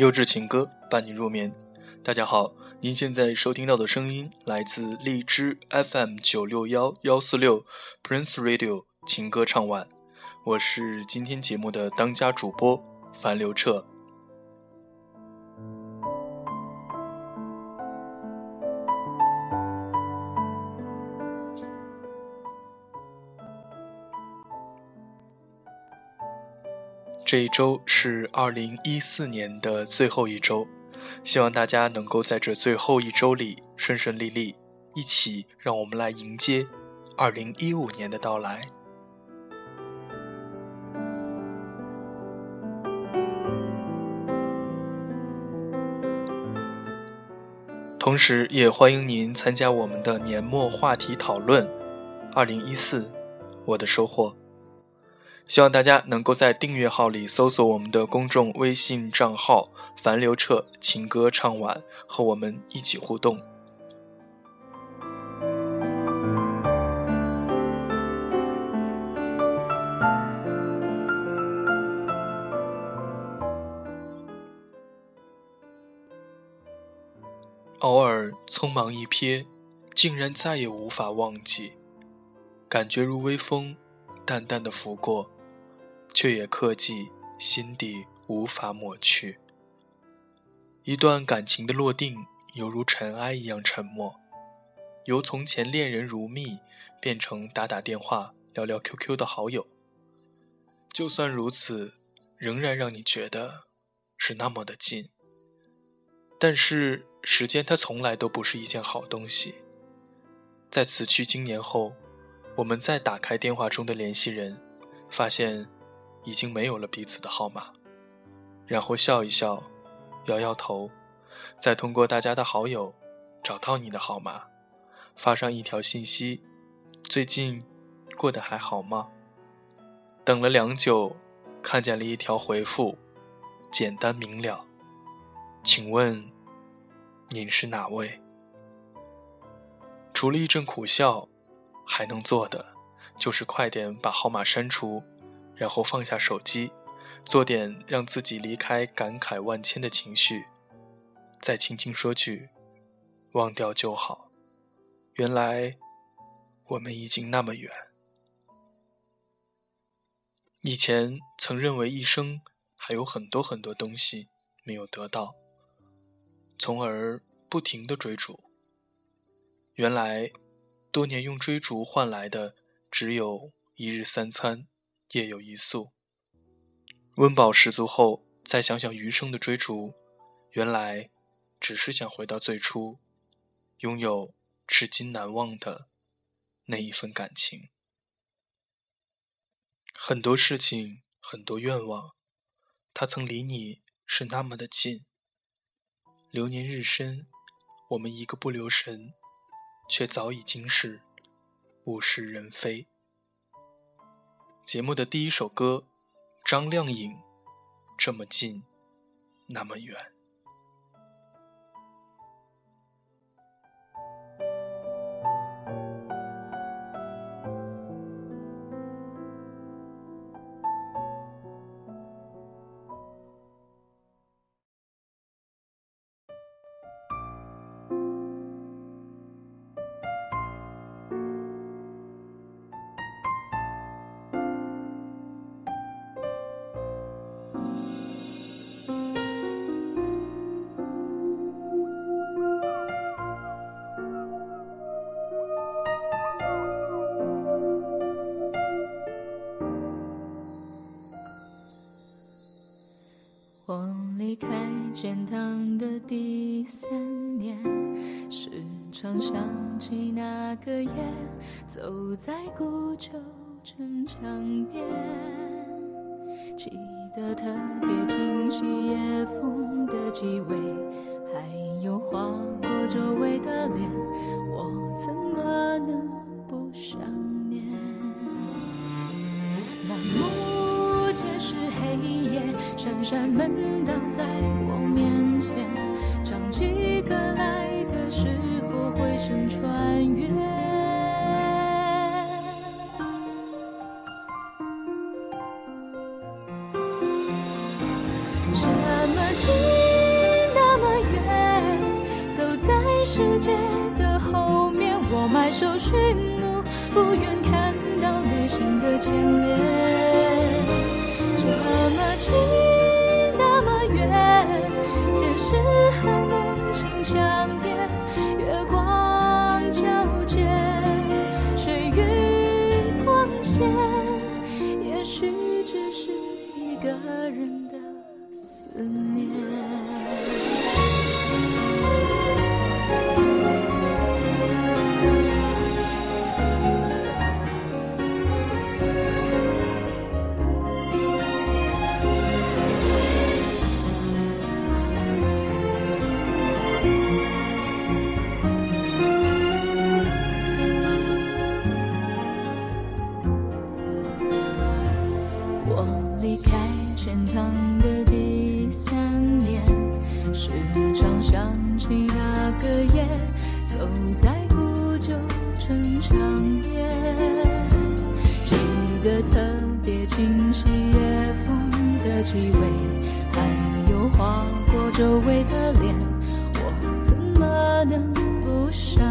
优质情歌伴你入眠。大家好，您现在收听到的声音来自荔枝 FM 九六幺幺四六 Prince Radio 情歌唱晚，我是今天节目的当家主播樊刘彻。这一周是二零一四年的最后一周，希望大家能够在这最后一周里顺顺利利，一起让我们来迎接二零一五年的到来。同时，也欢迎您参加我们的年末话题讨论。二零一四，我的收获。希望大家能够在订阅号里搜索我们的公众微信账号“樊刘彻情歌唱晚”，和我们一起互动。偶尔匆忙一瞥，竟然再也无法忘记，感觉如微风，淡淡的拂过。却也刻记心底，无法抹去。一段感情的落定，犹如尘埃一样沉默，由从前恋人如蜜，变成打打电话、聊聊 QQ 的好友。就算如此，仍然让你觉得是那么的近。但是时间它从来都不是一件好东西。在辞去经年后，我们再打开电话中的联系人，发现。已经没有了彼此的号码，然后笑一笑，摇摇头，再通过大家的好友找到你的号码，发上一条信息：“最近过得还好吗？”等了良久，看见了一条回复，简单明了：“请问您是哪位？”除了一阵苦笑，还能做的就是快点把号码删除。然后放下手机，做点让自己离开感慨万千的情绪，再轻轻说句“忘掉就好”。原来我们已经那么远。以前曾认为一生还有很多很多东西没有得到，从而不停的追逐。原来多年用追逐换来的只有一日三餐。夜有一宿，温饱十足后，再想想余生的追逐，原来只是想回到最初，拥有至今难忘的那一份感情。很多事情，很多愿望，他曾离你是那么的近。流年日深，我们一个不留神，却早已经是物是人非。节目的第一首歌，张靓颖，《这么近，那么远》。天堂的第三年，时常想起那个夜，走在古旧城墙边，记得特别清晰夜风的气味，还有划过周围的脸，我怎么能闪闪门挡在我面前唱起歌来的时候回声穿越这么近那么远走在世界的后面我埋首寻路不愿看到内心的牵连。这么近现实和梦境相叠，月光皎洁，水云光线，也许只是一个人的思念。清晰夜风的气味，还有划过周围的脸，我怎么能不想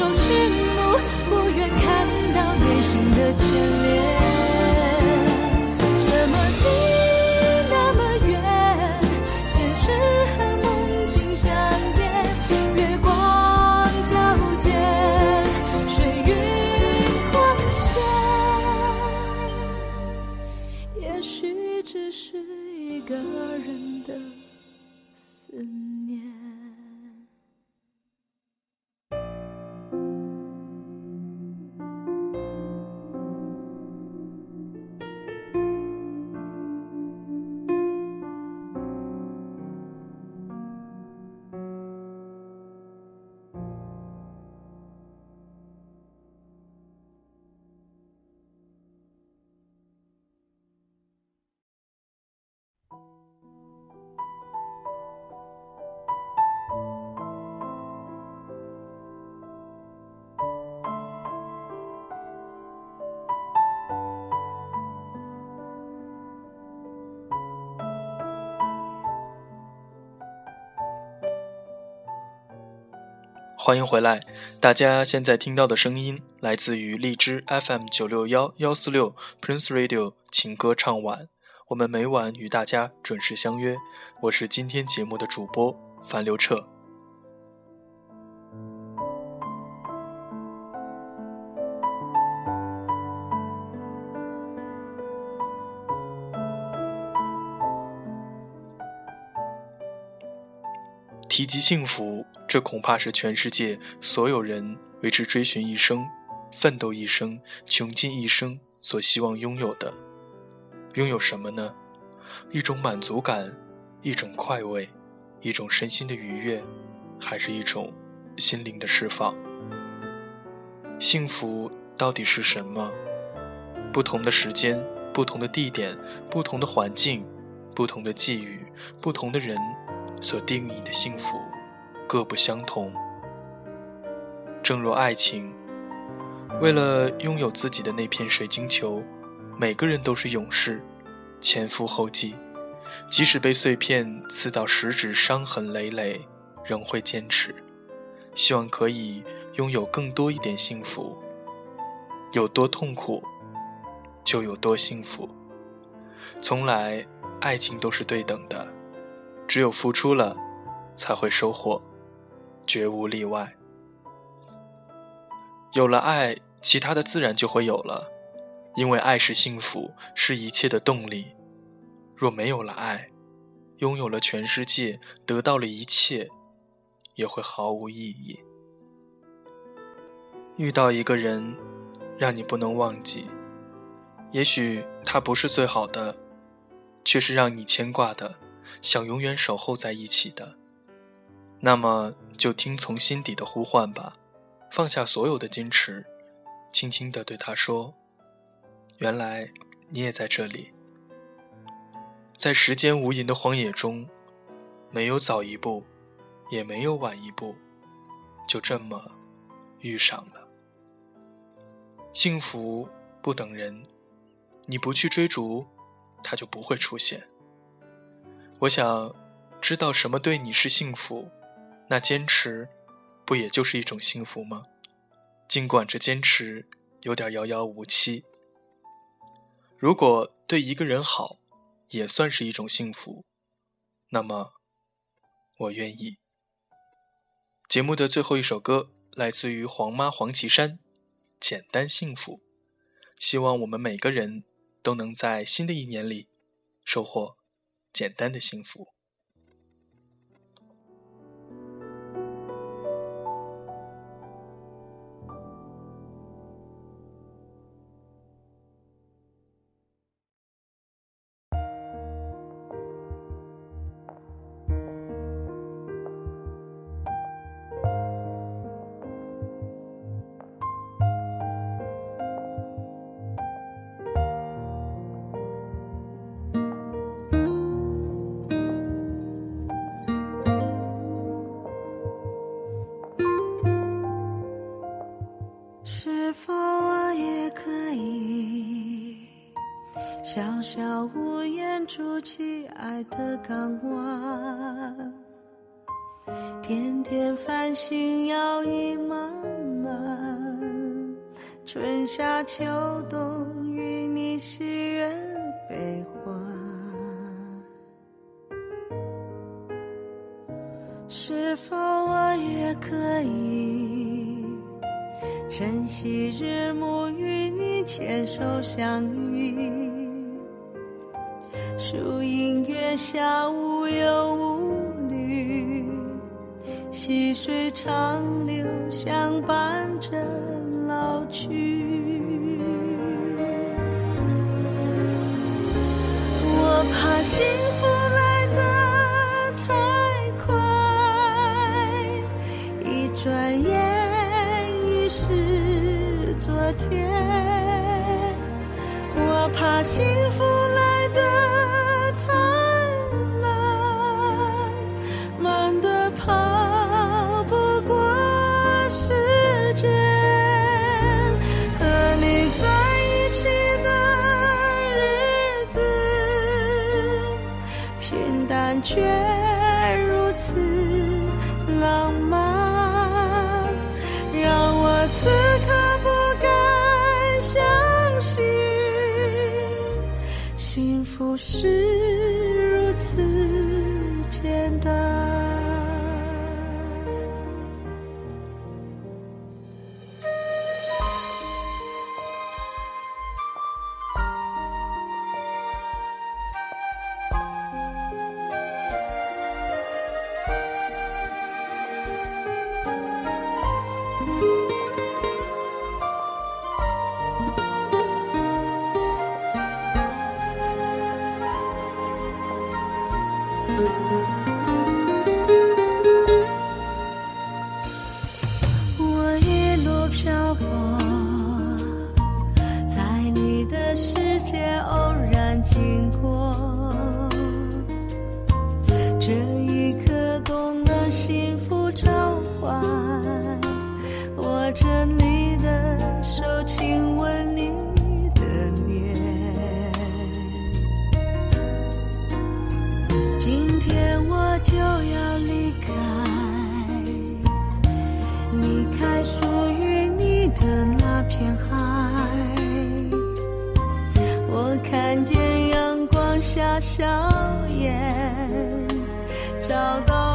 我埋首寻路，不愿看到内心的牵连。这么近，那么远，现实和梦境相叠，月光皎洁，水云光线，也许只是一个人的欢迎回来，大家现在听到的声音来自于荔枝 FM 九六幺幺四六 Prince Radio 情歌唱晚。我们每晚与大家准时相约，我是今天节目的主播樊刘彻。提及幸福，这恐怕是全世界所有人为之追寻一生、奋斗一生、穷尽一生所希望拥有的。拥有什么呢？一种满足感，一种快慰，一种身心的愉悦，还是一种心灵的释放？幸福到底是什么？不同的时间、不同的地点、不同的环境、不同的际遇、不同的人。所定义的幸福各不相同。正如爱情，为了拥有自己的那片水晶球，每个人都是勇士，前赴后继，即使被碎片刺到食指，伤痕累累，仍会坚持，希望可以拥有更多一点幸福。有多痛苦，就有多幸福。从来，爱情都是对等的，只有付出了，才会收获，绝无例外。有了爱，其他的自然就会有了，因为爱是幸福，是一切的动力。若没有了爱，拥有了全世界，得到了一切，也会毫无意义。遇到一个人，让你不能忘记，也许他不是最好的。却是让你牵挂的，想永远守候在一起的。那么就听从心底的呼唤吧，放下所有的矜持，轻轻地对他说：“原来你也在这里。”在时间无垠的荒野中，没有早一步，也没有晚一步，就这么遇上了。幸福不等人，你不去追逐。他就不会出现。我想，知道什么对你是幸福，那坚持，不也就是一种幸福吗？尽管这坚持有点遥遥无期。如果对一个人好，也算是一种幸福，那么，我愿意。节目的最后一首歌来自于黄妈黄绮珊，《简单幸福》。希望我们每个人。都能在新的一年里收获简单的幸福。小屋檐筑起爱的港湾，天天繁星摇曳漫漫，春夏秋冬与你喜悦悲欢。是否我也可以珍惜日暮与你牵手相依？树荫月下无忧无虑，细水长流相伴着老去。我怕幸福来得太快，一转眼已是昨天。我怕幸福不是笑颜，找到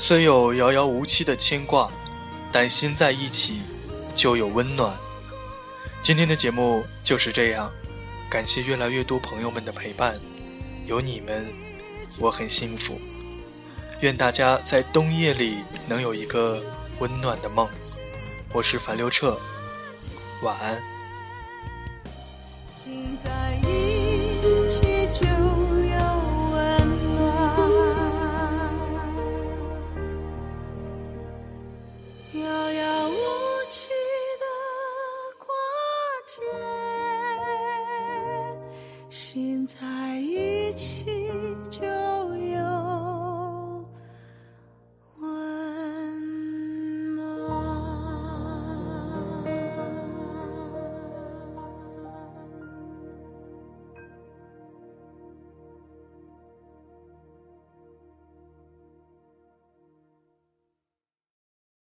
虽有遥遥无期的牵挂，但心在一起就有温暖。今天的节目就是这样，感谢越来越多朋友们的陪伴，有你们，我很幸福。愿大家在冬夜里能有一个温暖的梦。我是樊刘彻，晚安。心在一 she